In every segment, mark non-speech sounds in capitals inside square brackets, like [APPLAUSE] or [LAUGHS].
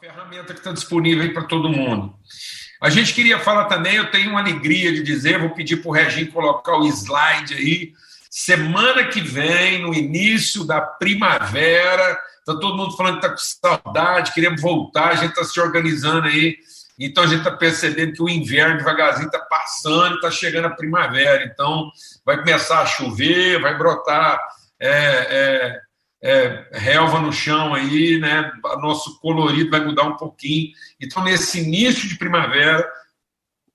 ferramenta que está disponível para todo mundo. A gente queria falar também, eu tenho uma alegria de dizer, vou pedir para o Reginho colocar o slide aí. Semana que vem, no início da primavera, está todo mundo falando que está com saudade, queremos voltar, a gente está se organizando aí. Então a gente está percebendo que o inverno devagarzinho está passando, está chegando a primavera. Então vai começar a chover, vai brotar é, é, é, relva no chão aí, né? Nosso colorido vai mudar um pouquinho. Então, nesse início de primavera,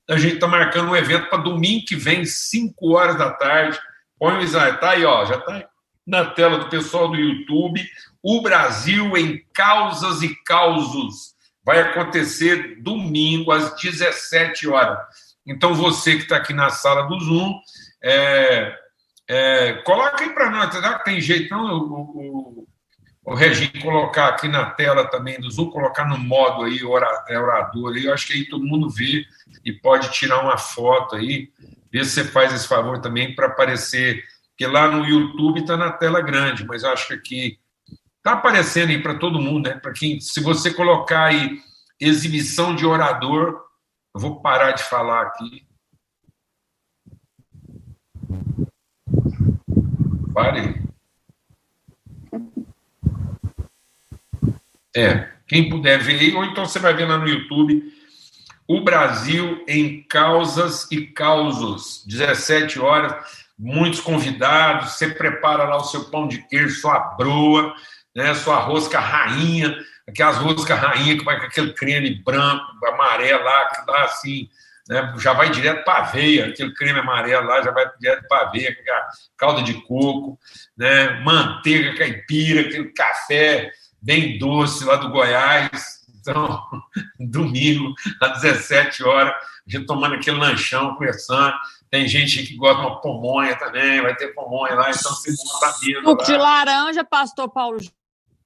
a gente está marcando um evento para domingo que vem, 5 horas da tarde. Põe o slide, tá aí, ó, já está na tela do pessoal do YouTube. O Brasil em Causas e Causos vai acontecer domingo às 17 horas. Então, você que está aqui na sala do Zoom, é, aí para nós, será que tem jeito não, o, o, o Reginho colocar aqui na tela também do Zoom, colocar no modo aí, é, orador, aí, eu acho que aí todo mundo vê e pode tirar uma foto aí, ver se você faz esse favor também para aparecer, porque lá no YouTube está na tela grande, mas eu acho que aqui está aparecendo aí para todo mundo, né? Para quem, se você colocar aí exibição de orador, eu vou parar de falar aqui. Pare. É, quem puder ver aí, ou então você vai ver lá no YouTube. O Brasil em Causas e Causos, 17 horas, muitos convidados. Você prepara lá o seu pão de queijo, sua broa, né, sua rosca rainha, aquelas roscas rainha que vai com aquele creme branco, amarelo lá, que dá assim, né, já vai direto para a veia, aquele creme amarelo lá já vai direto para a veia, calda de coco, né, manteiga caipira, aquele café bem doce lá do Goiás. Então, [LAUGHS] domingo, às 17 horas, a gente tomando aquele lanchão, conversando. Tem gente que gosta de uma pomonha também, vai ter pomonha lá, então você monta mesmo. Suco de laranja, pastor Paulo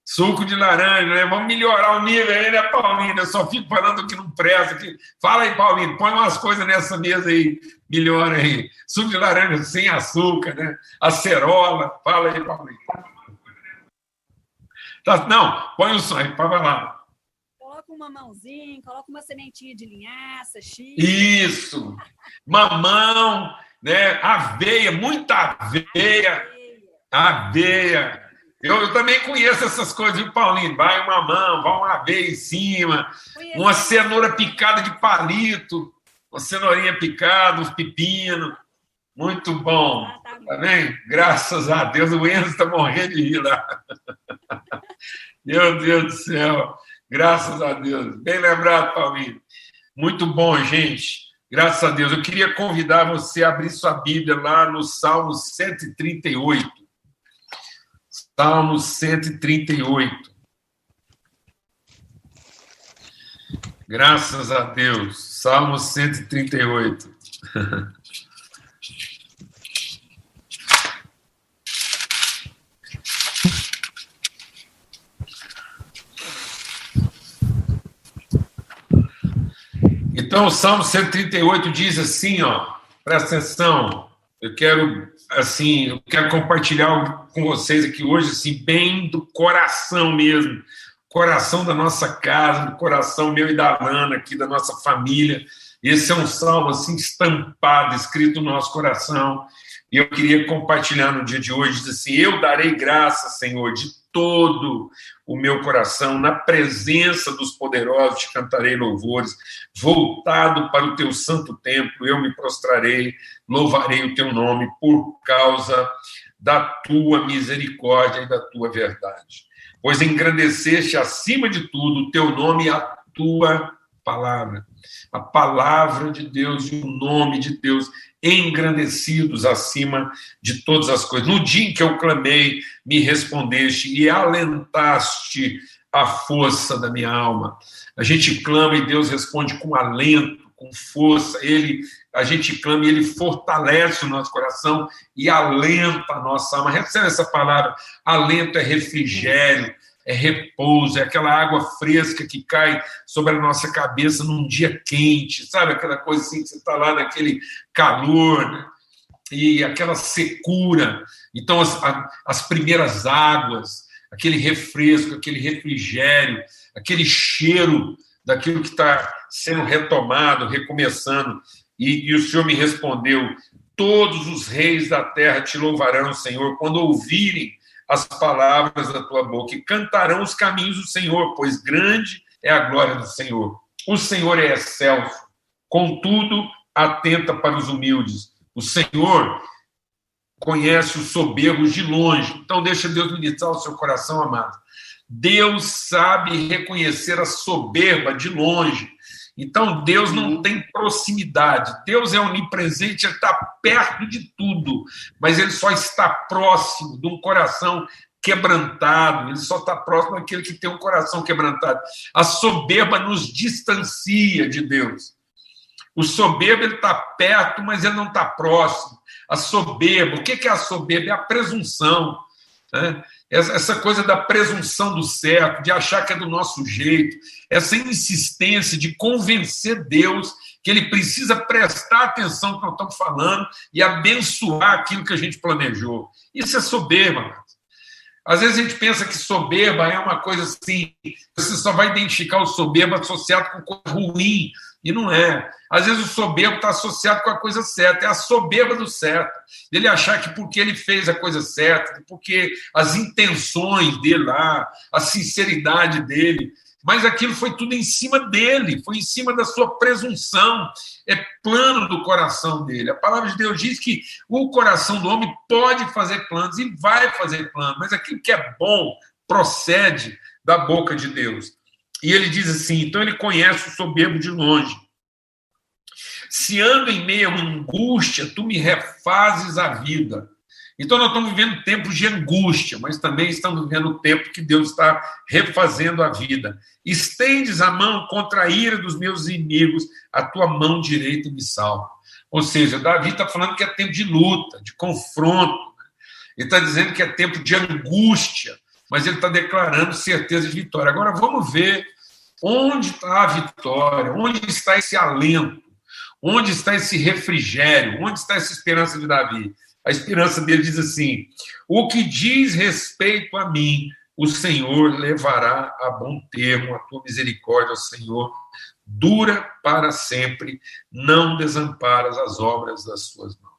Suco de laranja, né? Vamos melhorar o nível aí, né, Paulinho? Eu só fico falando que não presta. Que... Fala aí, Paulinho, põe umas coisas nessa mesa aí, melhora aí. Suco de laranja sem açúcar, né? Acerola. Fala aí, Paulinho. Tá, não, põe o som aí, vai lá. Coloca um mamãozinho, coloca uma sementinha de linhaça, chique. Isso! Mamão, né? Aveia, muita aveia. Aveia. Eu, eu, também conheço essas coisas, viu, Paulinho? Vai uma mão, vai uma aveia em cima, uma cenoura picada de palito, uma cenourinha picada, uns pepino. Muito bom. Ah, tá, tá bem? Graças a Deus, o Enzo está morrendo de rir lá. [LAUGHS] Meu Deus do céu. Graças a Deus. Bem lembrado, Paulinho. Muito bom, gente. Graças a Deus. Eu queria convidar você a abrir sua Bíblia lá no Salmo 138. Salmo 138. Graças a Deus. Salmo 138. Então, o Salmo 138 diz assim, ó, presta atenção, eu quero assim, eu quero compartilhar com vocês aqui hoje, assim, bem do coração mesmo, coração da nossa casa, do coração meu e da Lana aqui, da nossa família. Esse é um salmo, assim, estampado, escrito no nosso coração. E eu queria compartilhar no dia de hoje, assim, eu darei graça, Senhor, de todo o meu coração, na presença dos poderosos te cantarei louvores, voltado para o teu santo templo, eu me prostrarei, louvarei o teu nome por causa da tua misericórdia e da tua verdade. Pois engrandeceste acima de tudo o teu nome e a tua palavra. A palavra de Deus e o nome de Deus engrandecidos acima de todas as coisas. No dia em que eu clamei, me respondeste e alentaste a força da minha alma. A gente clama e Deus responde com alento, com força. Ele, a gente clama e ele fortalece o nosso coração e alenta a nossa alma. Recebe essa palavra. Alento é refrigério, é repouso, é aquela água fresca que cai sobre a nossa cabeça num dia quente, sabe? Aquela coisa assim que você está lá naquele calor, né? e aquela secura. Então, as, as primeiras águas, aquele refresco, aquele refrigério, aquele cheiro daquilo que está sendo retomado, recomeçando. E, e o Senhor me respondeu: Todos os reis da terra te louvarão, Senhor, quando ouvirem as palavras da tua boca e cantarão os caminhos do Senhor, pois grande é a glória do Senhor. O Senhor é excelso, contudo, atenta para os humildes. O Senhor conhece os soberbos de longe. Então, deixa Deus ministrar o seu coração, amado. Deus sabe reconhecer a soberba de longe. Então, Deus não tem proximidade. Deus é onipresente, ele está perto de tudo, mas ele só está próximo de um coração quebrantado, ele só está próximo daquele que tem um coração quebrantado. A soberba nos distancia de Deus. O soberbo está perto, mas ele não está próximo. A soberba, o que é a soberba? É a presunção. Né? Essa coisa da presunção do certo, de achar que é do nosso jeito, essa insistência de convencer Deus que ele precisa prestar atenção no que nós estamos falando e abençoar aquilo que a gente planejou. Isso é soberba. Às vezes a gente pensa que soberba é uma coisa assim, você só vai identificar o soberbo associado com coisa ruim, e não é. Às vezes o soberbo está associado com a coisa certa, é a soberba do certo. Ele achar que porque ele fez a coisa certa, porque as intenções dele lá, a sinceridade dele, mas aquilo foi tudo em cima dele, foi em cima da sua presunção, é plano do coração dele. A palavra de Deus diz que o coração do homem pode fazer planos e vai fazer planos, mas aquilo que é bom procede da boca de Deus. E ele diz assim: então ele conhece o soberbo de longe. Se ando em meio a angústia, tu me refazes a vida. Então, nós estamos vivendo tempos de angústia, mas também estamos vivendo o tempo que Deus está refazendo a vida. Estendes a mão contra a ira dos meus inimigos, a tua mão direita me salva. Ou seja, Davi está falando que é tempo de luta, de confronto. Ele está dizendo que é tempo de angústia, mas ele está declarando certeza de vitória. Agora, vamos ver onde está a vitória, onde está esse alento, onde está esse refrigério, onde está essa esperança de Davi. A esperança dele diz assim: o que diz respeito a mim, o Senhor levará a bom termo, a tua misericórdia, Senhor, dura para sempre, não desamparas as obras das suas mãos.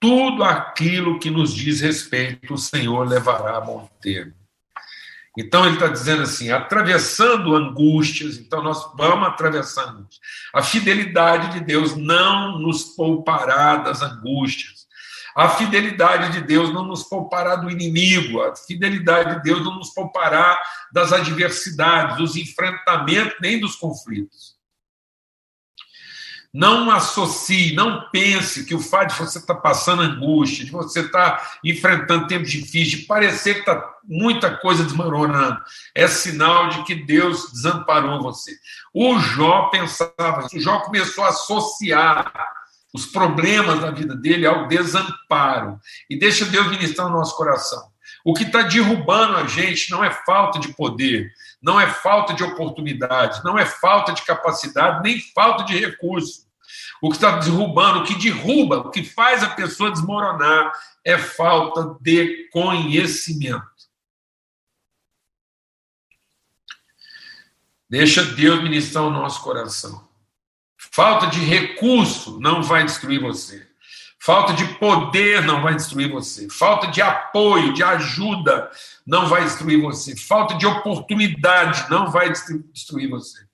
Tudo aquilo que nos diz respeito, o Senhor levará a bom termo. Então ele está dizendo assim, atravessando angústias, então nós vamos atravessar angústias. A fidelidade de Deus não nos poupará das angústias. A fidelidade de Deus não nos poupará do inimigo. A fidelidade de Deus não nos poupará das adversidades, dos enfrentamentos, nem dos conflitos. Não associe, não pense que o fato de você estar tá passando angústia, de você estar tá enfrentando tempos difíceis, de parecer que está muita coisa desmoronando, é sinal de que Deus desamparou você. O Jó pensava o Jó começou a associar os problemas da vida dele ao desamparo. E deixa Deus ministrar no nosso coração. O que está derrubando a gente não é falta de poder, não é falta de oportunidade, não é falta de capacidade, nem falta de recurso. O que está derrubando, o que derruba, o que faz a pessoa desmoronar é falta de conhecimento. Deixa Deus ministrar o nosso coração. Falta de recurso não vai destruir você. Falta de poder não vai destruir você. Falta de apoio, de ajuda não vai destruir você. Falta de oportunidade não vai destruir você.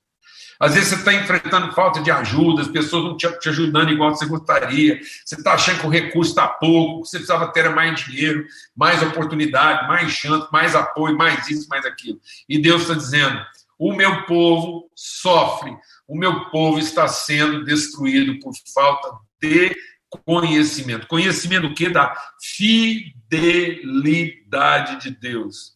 Às vezes você está enfrentando falta de ajuda, as pessoas não te, te ajudando igual você gostaria, você está achando que o recurso está pouco, que você precisava ter mais dinheiro, mais oportunidade, mais chance, mais apoio, mais isso, mais aquilo. E Deus está dizendo: o meu povo sofre, o meu povo está sendo destruído por falta de conhecimento. Conhecimento o quê? Da fidelidade de Deus.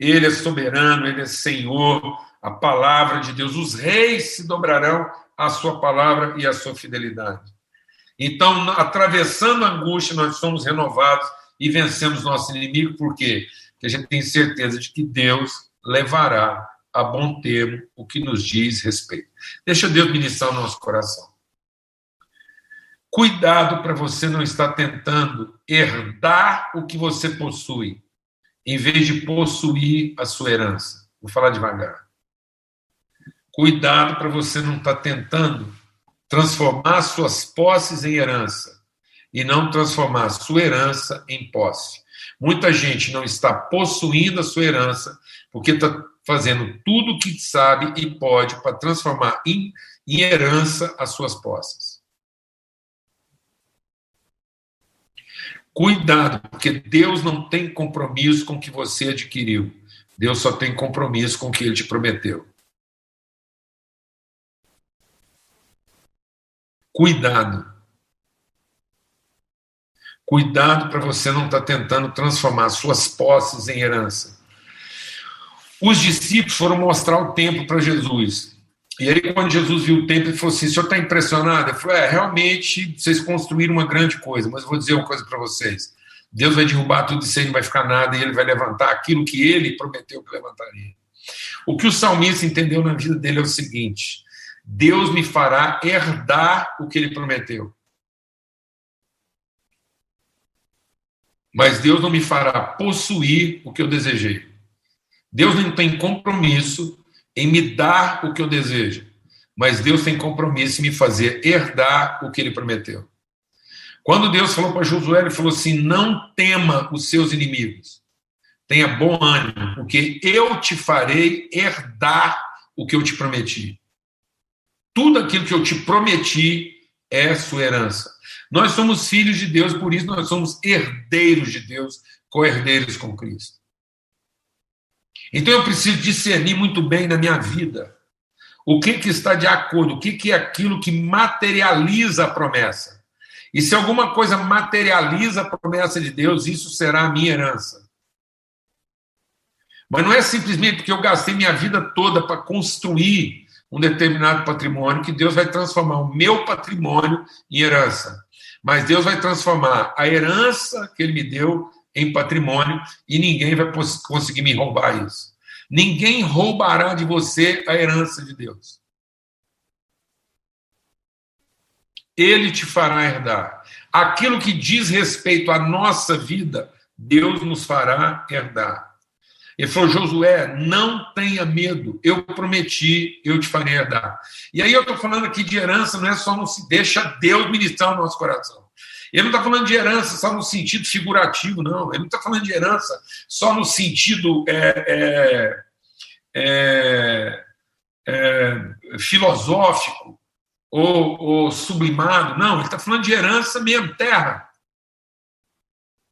Ele é soberano, ele é Senhor, a palavra de Deus. Os reis se dobrarão à sua palavra e à sua fidelidade. Então, atravessando a angústia, nós somos renovados e vencemos nosso inimigo, por quê? Porque a gente tem certeza de que Deus levará a bom termo o que nos diz respeito. Deixa Deus ministrar o nosso coração. Cuidado para você não estar tentando herdar o que você possui, em vez de possuir a sua herança. Vou falar devagar. Cuidado para você não estar tá tentando transformar suas posses em herança e não transformar sua herança em posse. Muita gente não está possuindo a sua herança porque está fazendo tudo o que sabe e pode para transformar em, em herança as suas posses. Cuidado, porque Deus não tem compromisso com o que você adquiriu. Deus só tem compromisso com o que ele te prometeu. Cuidado. Cuidado para você não estar tá tentando transformar suas posses em herança. Os discípulos foram mostrar o templo para Jesus. E aí, quando Jesus viu o templo, ele falou assim: o senhor está impressionado? Ele falou: é, realmente vocês construíram uma grande coisa, mas eu vou dizer uma coisa para vocês. Deus vai derrubar tudo isso aí, não vai ficar nada, e ele vai levantar aquilo que ele prometeu que levantaria. O que o salmista entendeu na vida dele é o seguinte: Deus me fará herdar o que ele prometeu. Mas Deus não me fará possuir o que eu desejei. Deus não tem compromisso em me dar o que eu desejo, mas Deus tem compromisso em me fazer herdar o que ele prometeu. Quando Deus falou para Josué, ele falou assim: Não tema os seus inimigos, tenha bom ânimo, porque eu te farei herdar o que eu te prometi. Tudo aquilo que eu te prometi é sua herança. Nós somos filhos de Deus, por isso nós somos herdeiros de Deus, co-herdeiros com Cristo. Então eu preciso discernir muito bem na minha vida o que, que está de acordo, o que, que é aquilo que materializa a promessa. E se alguma coisa materializa a promessa de Deus, isso será a minha herança. Mas não é simplesmente porque eu gastei minha vida toda para construir um determinado patrimônio que Deus vai transformar o meu patrimônio em herança. Mas Deus vai transformar a herança que Ele me deu em patrimônio e ninguém vai conseguir me roubar isso. Ninguém roubará de você a herança de Deus. Ele te fará herdar. Aquilo que diz respeito à nossa vida, Deus nos fará herdar. Ele falou, Josué, não tenha medo, eu prometi, eu te farei herdar. E aí eu estou falando aqui de herança, não é só no se deixa Deus ministrar o nosso coração. Ele não está falando de herança só no sentido figurativo, não. Ele não está falando de herança só no sentido é, é, é, é filosófico ou, ou, sublimado. Não, ele está falando de herança mesmo, terra.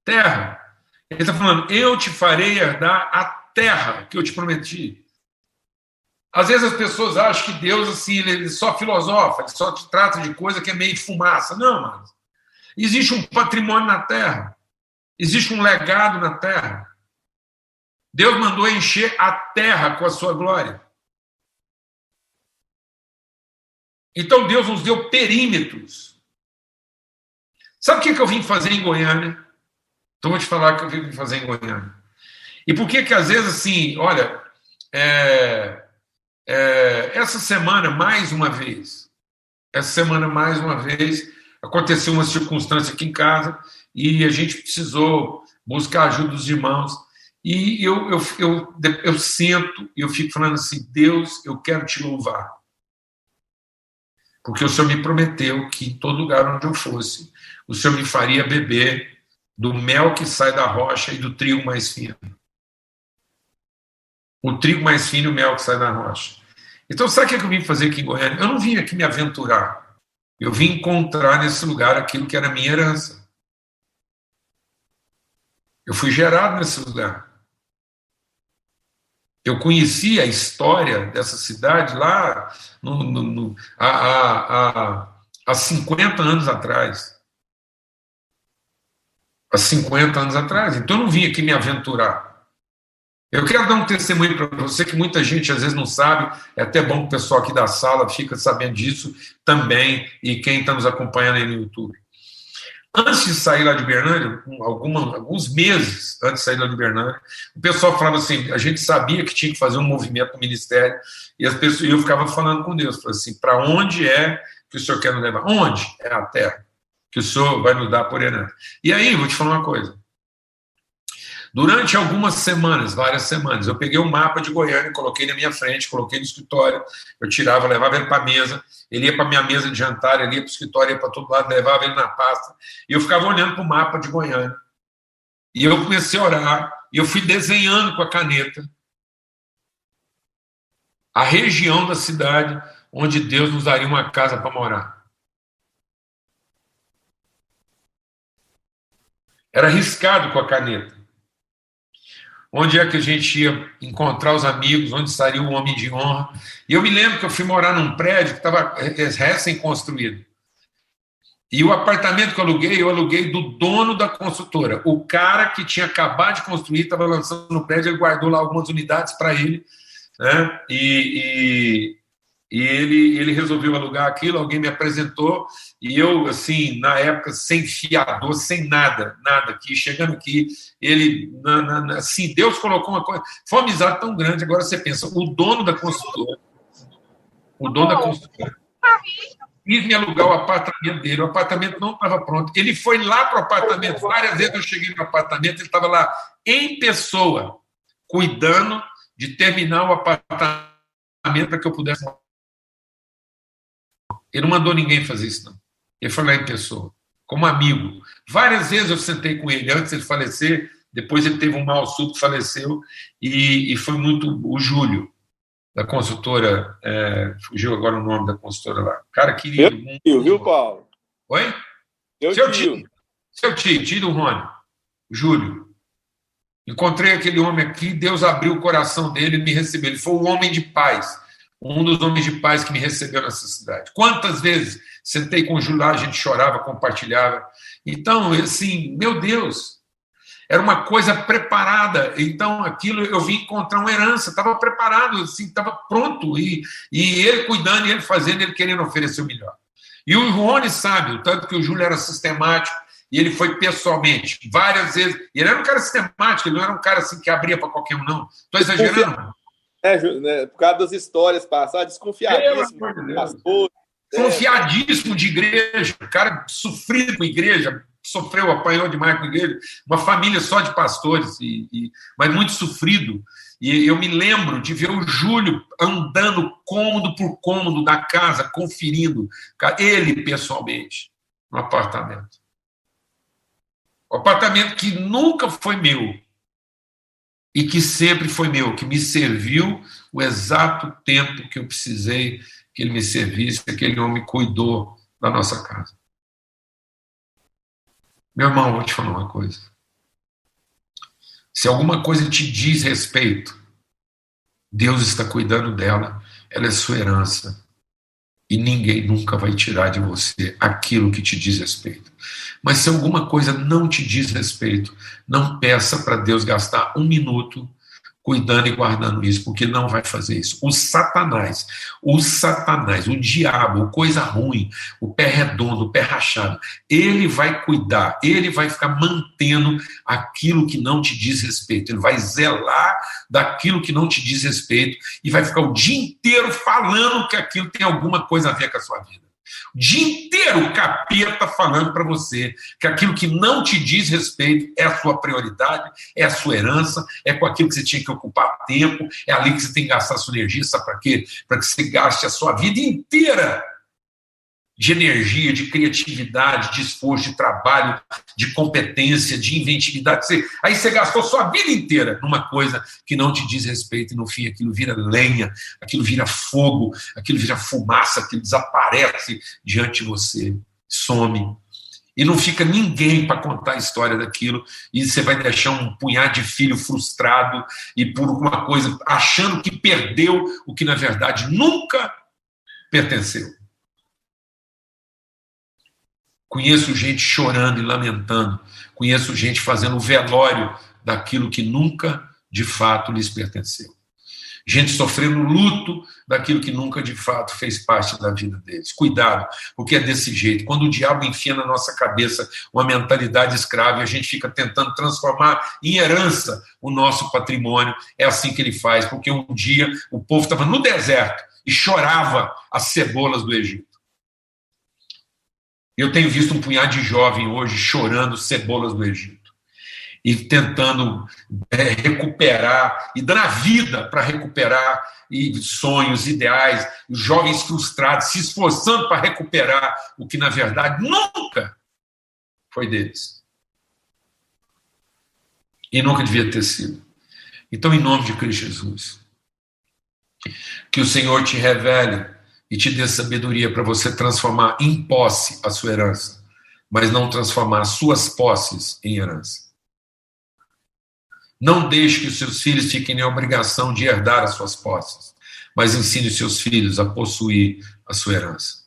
Terra. Ele está falando, eu te farei herdar a terra que eu te prometi. Às vezes as pessoas acham que Deus assim, ele só filosofa, ele só te trata de coisa que é meio fumaça. Não, mano. Existe um patrimônio na terra. Existe um legado na terra. Deus mandou encher a terra com a sua glória. Então Deus nos deu perímetros. Sabe o que eu vim fazer em Goiânia? Então vou te falar que eu vim fazer em Goiânia. E por que que às vezes assim, olha, é, é, essa semana mais uma vez, essa semana mais uma vez, aconteceu uma circunstância aqui em casa e a gente precisou buscar ajuda dos irmãos. E eu, eu, eu, eu sinto e eu fico falando assim: Deus, eu quero te louvar. Porque o Senhor me prometeu que em todo lugar onde eu fosse, o Senhor me faria beber do mel que sai da rocha e do trigo mais fino. O trigo mais fino e o mel que sai da rocha. Então, sabe o que eu vim fazer aqui em Goiânia? Eu não vim aqui me aventurar. Eu vim encontrar nesse lugar aquilo que era minha herança. Eu fui gerado nesse lugar. Eu conheci a história dessa cidade lá no, no, no, há, há, há 50 anos atrás. Há 50 anos atrás. Então eu não vim aqui me aventurar. Eu quero dar um testemunho para você que muita gente às vezes não sabe, é até bom que o pessoal aqui da sala fica sabendo disso também, e quem está nos acompanhando aí no YouTube. Antes de sair lá de Bernardo, alguma, alguns meses antes de sair lá de Bernardo, o pessoal falava assim: a gente sabia que tinha que fazer um movimento no ministério, e as pessoas, eu ficava falando com Deus, falando assim: para onde é que o senhor quer nos levar? Onde? É a terra, que o senhor vai nos dar por herança. E aí, vou te falar uma coisa. Durante algumas semanas, várias semanas, eu peguei o um mapa de Goiânia, coloquei na minha frente, coloquei no escritório, eu tirava, levava ele para a mesa, ele ia para minha mesa de jantar, ele ia para o escritório, ia para todo lado, levava ele na pasta, e eu ficava olhando para o mapa de Goiânia. E eu comecei a orar, e eu fui desenhando com a caneta a região da cidade onde Deus nos daria uma casa para morar. Era arriscado com a caneta. Onde é que a gente ia encontrar os amigos, onde estaria o homem de honra. E eu me lembro que eu fui morar num prédio que estava recém-construído. E o apartamento que eu aluguei, eu aluguei do dono da construtora. O cara que tinha acabado de construir, estava lançando no prédio, ele guardou lá algumas unidades para ele. Né? E, e ele, ele resolveu alugar aquilo, alguém me apresentou, e eu, assim, na época, sem fiador, sem nada, nada aqui, chegando aqui, ele, na, na, assim, Deus colocou uma coisa, foi uma amizade tão grande, agora você pensa, o dono da construtora, o dono da construtora, quis me alugar o apartamento dele, o apartamento não estava pronto, ele foi lá para o apartamento, várias vezes eu cheguei no apartamento, ele estava lá em pessoa, cuidando de terminar o apartamento para que eu pudesse ele não mandou ninguém fazer isso, não. Ele foi lá em pessoa, como amigo. Várias vezes eu sentei com ele antes de falecer, depois ele teve um mal súbito, faleceu, e, e, foi muito o Júlio, da consultora, é, fugiu agora o nome da consultora lá. Cara querido. Meu tio, viu, Paulo? Oi? Meu seu tio. tio. Seu tio, tio do Rony, Júlio. Encontrei aquele homem aqui, Deus abriu o coração dele e me recebeu. Ele foi um homem de paz um dos homens de paz que me recebeu nessa cidade. Quantas vezes sentei com o Júlio a gente chorava, compartilhava. Então, assim, meu Deus, era uma coisa preparada. Então, aquilo eu vim encontrar uma herança, estava preparado, assim, estava pronto. E, e ele cuidando, ele fazendo, ele querendo oferecer o melhor. E o Rony sabe, o tanto que o Júlio era sistemático, e ele foi pessoalmente, várias vezes. E ele era um cara sistemático, ele não era um cara assim que abria para qualquer um, não. Estou exagerando? É, né, por causa das histórias passadas, desconfiadíssimo. Confiadíssimo de igreja, cara sofrido com igreja, sofreu, apanhou demais com igreja, uma família só de pastores, e, e, mas muito sofrido. E eu me lembro de ver o Júlio andando cômodo por cômodo da casa, conferindo, ele pessoalmente, no apartamento. O apartamento que nunca foi meu, e que sempre foi meu, que me serviu o exato tempo que eu precisei que ele me servisse, aquele homem cuidou da nossa casa. Meu irmão, vou te falar uma coisa. Se alguma coisa te diz respeito, Deus está cuidando dela, ela é sua herança. E ninguém nunca vai tirar de você aquilo que te diz respeito. Mas se alguma coisa não te diz respeito, não peça para Deus gastar um minuto cuidando e guardando isso, porque não vai fazer isso. O Satanás, o Satanás, o diabo, coisa ruim, o pé redondo, o pé rachado, ele vai cuidar, ele vai ficar mantendo aquilo que não te diz respeito, ele vai zelar daquilo que não te diz respeito e vai ficar o dia inteiro falando que aquilo tem alguma coisa a ver com a sua vida. O dia inteiro o capeta falando para você que aquilo que não te diz respeito é a sua prioridade, é a sua herança, é com aquilo que você tinha que ocupar tempo, é ali que você tem que gastar sua energia, sabe para quê? Para que você gaste a sua vida inteira de energia, de criatividade, de esforço, de trabalho, de competência, de inventividade. Você, aí você gastou sua vida inteira numa coisa que não te diz respeito e no fim aquilo vira lenha, aquilo vira fogo, aquilo vira fumaça, aquilo desaparece diante de você, some. E não fica ninguém para contar a história daquilo, e você vai deixar um punhado de filho frustrado e por alguma coisa, achando que perdeu o que na verdade nunca pertenceu. Conheço gente chorando e lamentando. Conheço gente fazendo velório daquilo que nunca de fato lhes pertenceu. Gente sofrendo luto daquilo que nunca de fato fez parte da vida deles. Cuidado, porque é desse jeito. Quando o diabo enfia na nossa cabeça uma mentalidade escrava e a gente fica tentando transformar em herança o nosso patrimônio, é assim que ele faz. Porque um dia o povo estava no deserto e chorava as cebolas do Egito. Eu tenho visto um punhado de jovem hoje chorando cebolas do Egito. e tentando é, recuperar e dando a vida para recuperar e sonhos, ideais, jovens frustrados se esforçando para recuperar o que na verdade nunca foi deles. E nunca devia ter sido. Então, em nome de Cristo Jesus, que o Senhor te revele e te dê sabedoria para você transformar em posse a sua herança, mas não transformar as suas posses em herança. Não deixe que os seus filhos fiquem em obrigação de herdar as suas posses, mas ensine os seus filhos a possuir a sua herança.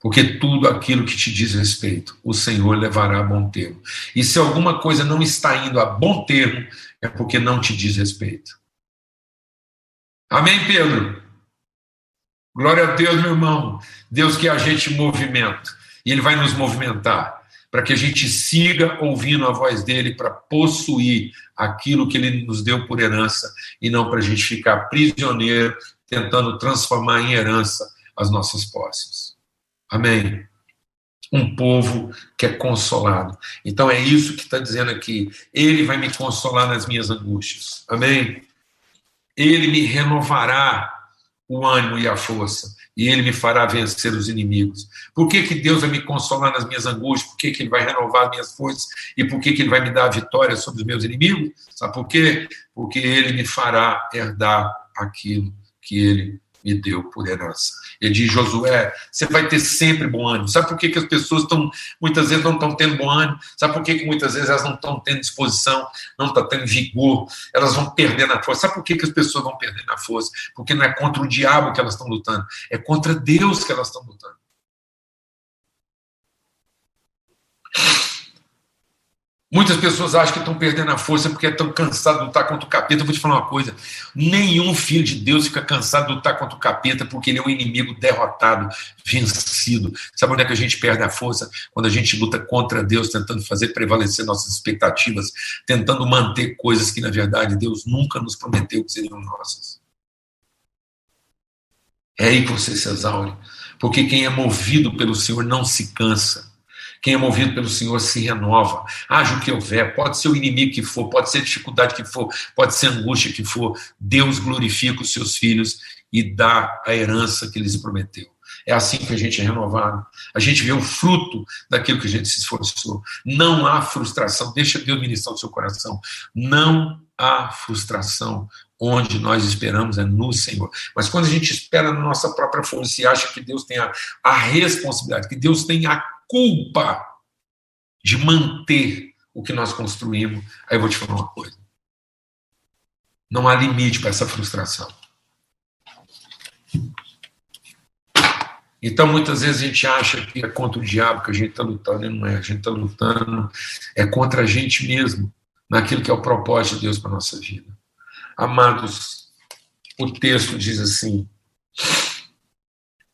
Porque tudo aquilo que te diz respeito, o Senhor levará a bom termo. E se alguma coisa não está indo a bom termo, é porque não te diz respeito. Amém, Pedro? Glória a Deus, meu irmão. Deus que a gente movimento. E Ele vai nos movimentar para que a gente siga ouvindo a voz dele para possuir aquilo que ele nos deu por herança e não para a gente ficar prisioneiro tentando transformar em herança as nossas posses. Amém. Um povo que é consolado. Então é isso que está dizendo aqui. Ele vai me consolar nas minhas angústias. Amém. Ele me renovará o ânimo e a força, e ele me fará vencer os inimigos. Por que, que Deus vai me consolar nas minhas angústias? Por que, que ele vai renovar minhas forças? E por que, que ele vai me dar a vitória sobre os meus inimigos? Sabe por quê? Porque ele me fará herdar aquilo que ele me deu por herança. Ele diz, Josué, você vai ter sempre bom ânimo. Sabe por que, que as pessoas estão, muitas vezes não estão tendo bom ânimo? Sabe por que, que muitas vezes elas não estão tendo disposição, não estão tendo vigor, elas vão perder na força. Sabe por que, que as pessoas vão perder na força? Porque não é contra o diabo que elas estão lutando, é contra Deus que elas estão lutando. Muitas pessoas acham que estão perdendo a força porque estão cansados de lutar contra o capeta. Eu vou te falar uma coisa: nenhum filho de Deus fica cansado de lutar contra o capeta porque ele é um inimigo derrotado, vencido. Sabe onde é que a gente perde a força? Quando a gente luta contra Deus, tentando fazer prevalecer nossas expectativas, tentando manter coisas que, na verdade, Deus nunca nos prometeu que seriam nossas. É aí que você se exaure. Porque quem é movido pelo Senhor não se cansa. Quem é movido pelo Senhor se renova. Haja o que houver, pode ser o inimigo que for, pode ser dificuldade que for, pode ser angústia que for. Deus glorifica os seus filhos e dá a herança que lhes prometeu. É assim que a gente é renovado. A gente vê o fruto daquilo que a gente se esforçou. Não há frustração. Deixa Deus ministrar o seu coração. Não há frustração. Onde nós esperamos é no Senhor. Mas quando a gente espera na nossa própria força e acha que Deus tem a, a responsabilidade, que Deus tem a culpa de manter o que nós construímos, aí eu vou te falar uma coisa. Não há limite para essa frustração. Então, muitas vezes a gente acha que é contra o diabo que a gente está lutando, e não é. A gente está lutando, é contra a gente mesmo, naquilo que é o propósito de Deus para a nossa vida. Amados, o texto diz assim: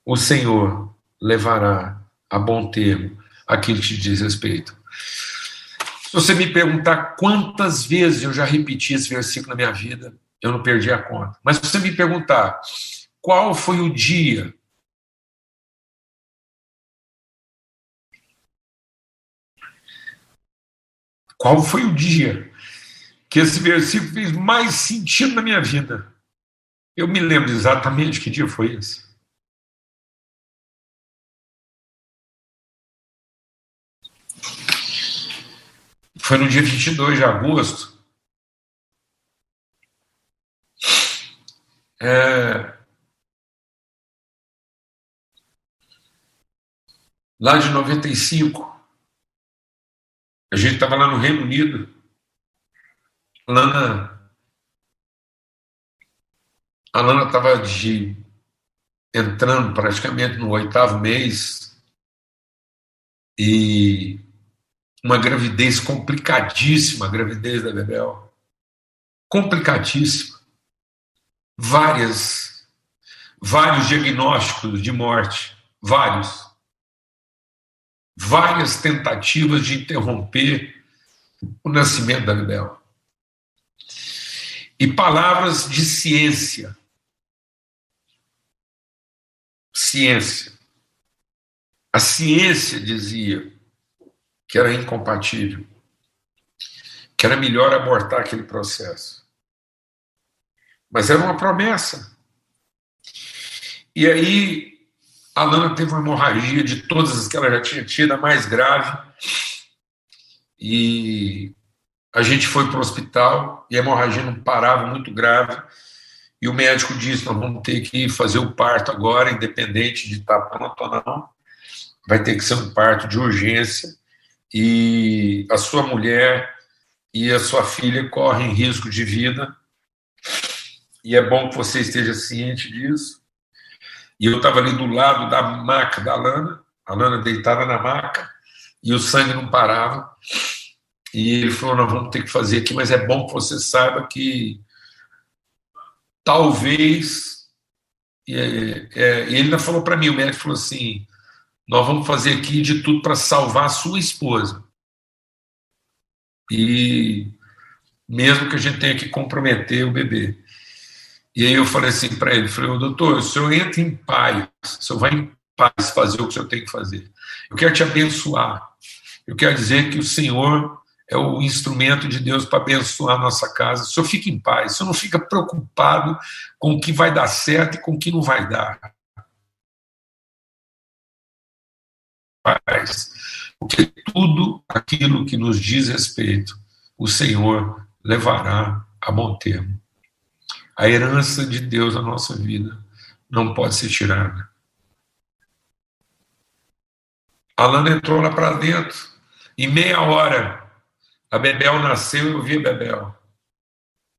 O Senhor levará a bom termo aquilo que te diz respeito. Se você me perguntar quantas vezes eu já repeti esse versículo na minha vida, eu não perdi a conta. Mas se você me perguntar qual foi o dia qual foi o dia que esse versículo fez mais sentido na minha vida? Eu me lembro exatamente que dia foi esse. Foi no dia 22 de agosto. É, lá de 95, a gente estava lá no Reino Unido, Lana, a Lana estava de entrando praticamente no oitavo mês e uma gravidez complicadíssima, a gravidez da Bebel. Complicadíssima. Várias, vários diagnósticos de morte, vários. Várias tentativas de interromper o nascimento da Bebel. E palavras de ciência. Ciência. A ciência dizia que era incompatível. que era melhor abortar aquele processo. Mas era uma promessa. E aí a Lana teve uma hemorragia de todas as que ela já tinha tido, a mais grave. E a gente foi para o hospital e a hemorragia não parava, muito grave. E o médico disse: Nós vamos ter que fazer o parto agora, independente de estar pronto ou não. Vai ter que ser um parto de urgência. E a sua mulher e a sua filha correm risco de vida. E é bom que você esteja ciente disso. E eu estava ali do lado da maca da Lana, a Lana deitada na maca, e o sangue não parava. E ele falou: Nós vamos ter que fazer aqui, mas é bom que você saiba que talvez. E, é, ele ainda falou para mim: o médico falou assim: Nós vamos fazer aqui de tudo para salvar a sua esposa. E mesmo que a gente tenha que comprometer o bebê. E aí eu falei assim para ele, falei, doutor, o senhor entra em paz, o senhor vai em paz fazer o que o senhor tem que fazer. Eu quero te abençoar. Eu quero dizer que o Senhor é o instrumento de Deus para abençoar a nossa casa. O senhor fica em paz, o senhor não fica preocupado com o que vai dar certo e com o que não vai dar. Paz. Porque tudo aquilo que nos diz respeito, o Senhor levará a bom termo. A herança de Deus na nossa vida não pode ser tirada. A entrou lá para dentro. Em meia hora, a Bebel nasceu e eu vi a Bebel.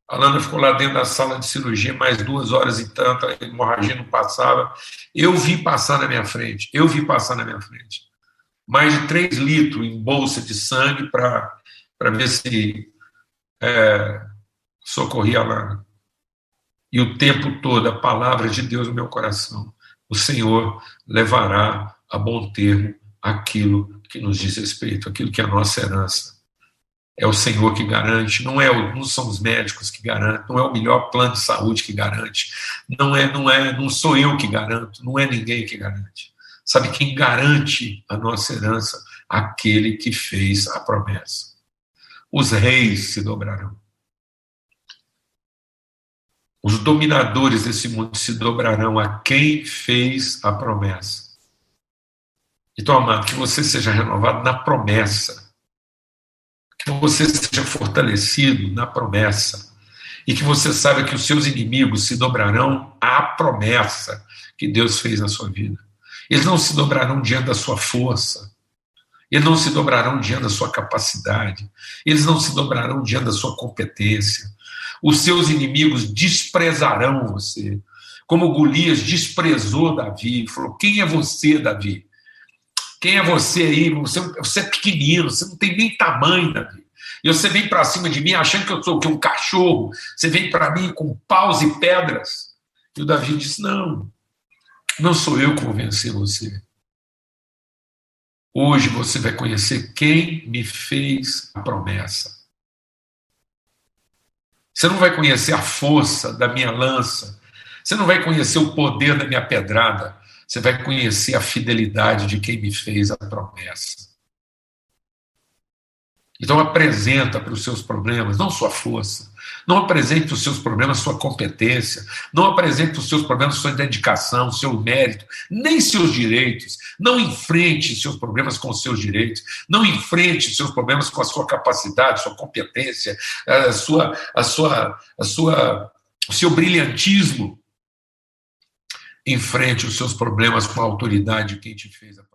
A Lana ficou lá dentro da sala de cirurgia mais duas horas e tanto, a hemorragia não passava. Eu vi passar na minha frente, eu vi passar na minha frente. Mais de três litros em bolsa de sangue para ver se é, socorria Lana e o tempo todo a palavra de Deus no meu coração. O Senhor levará a bom termo aquilo que nos diz respeito, aquilo que é a nossa herança. É o Senhor que garante, não é não são os médicos que garantem, não é o melhor plano de saúde que garante, não é não é não sou eu que garanto, não é ninguém que garante. Sabe quem garante a nossa herança? Aquele que fez a promessa. Os reis se dobrarão. Os dominadores desse mundo se dobrarão a quem fez a promessa. Então, amado, que você seja renovado na promessa. Que você seja fortalecido na promessa. E que você saiba que os seus inimigos se dobrarão à promessa que Deus fez na sua vida. Eles não se dobrarão diante da sua força. Eles não se dobrarão diante da sua capacidade. Eles não se dobrarão diante da sua competência. Os seus inimigos desprezarão você. Como Golias desprezou Davi, falou: Quem é você, Davi? Quem é você aí? Você, você é pequenino, você não tem nem tamanho, Davi. E você vem para cima de mim achando que eu sou que um cachorro. Você vem para mim com paus e pedras. E o Davi disse: Não, não sou eu que vou vencer você. Hoje você vai conhecer quem me fez a promessa. Você não vai conhecer a força da minha lança. Você não vai conhecer o poder da minha pedrada. Você vai conhecer a fidelidade de quem me fez a promessa. Então apresenta para os seus problemas não sua força, não apresente os seus problemas sua competência, não apresente os seus problemas sua dedicação, seu mérito, nem seus direitos. Não enfrente seus problemas com seus direitos, não enfrente seus problemas com a sua capacidade, sua competência, a sua, a sua, a sua, o seu brilhantismo. Enfrente os seus problemas com a autoridade de quem te fez a.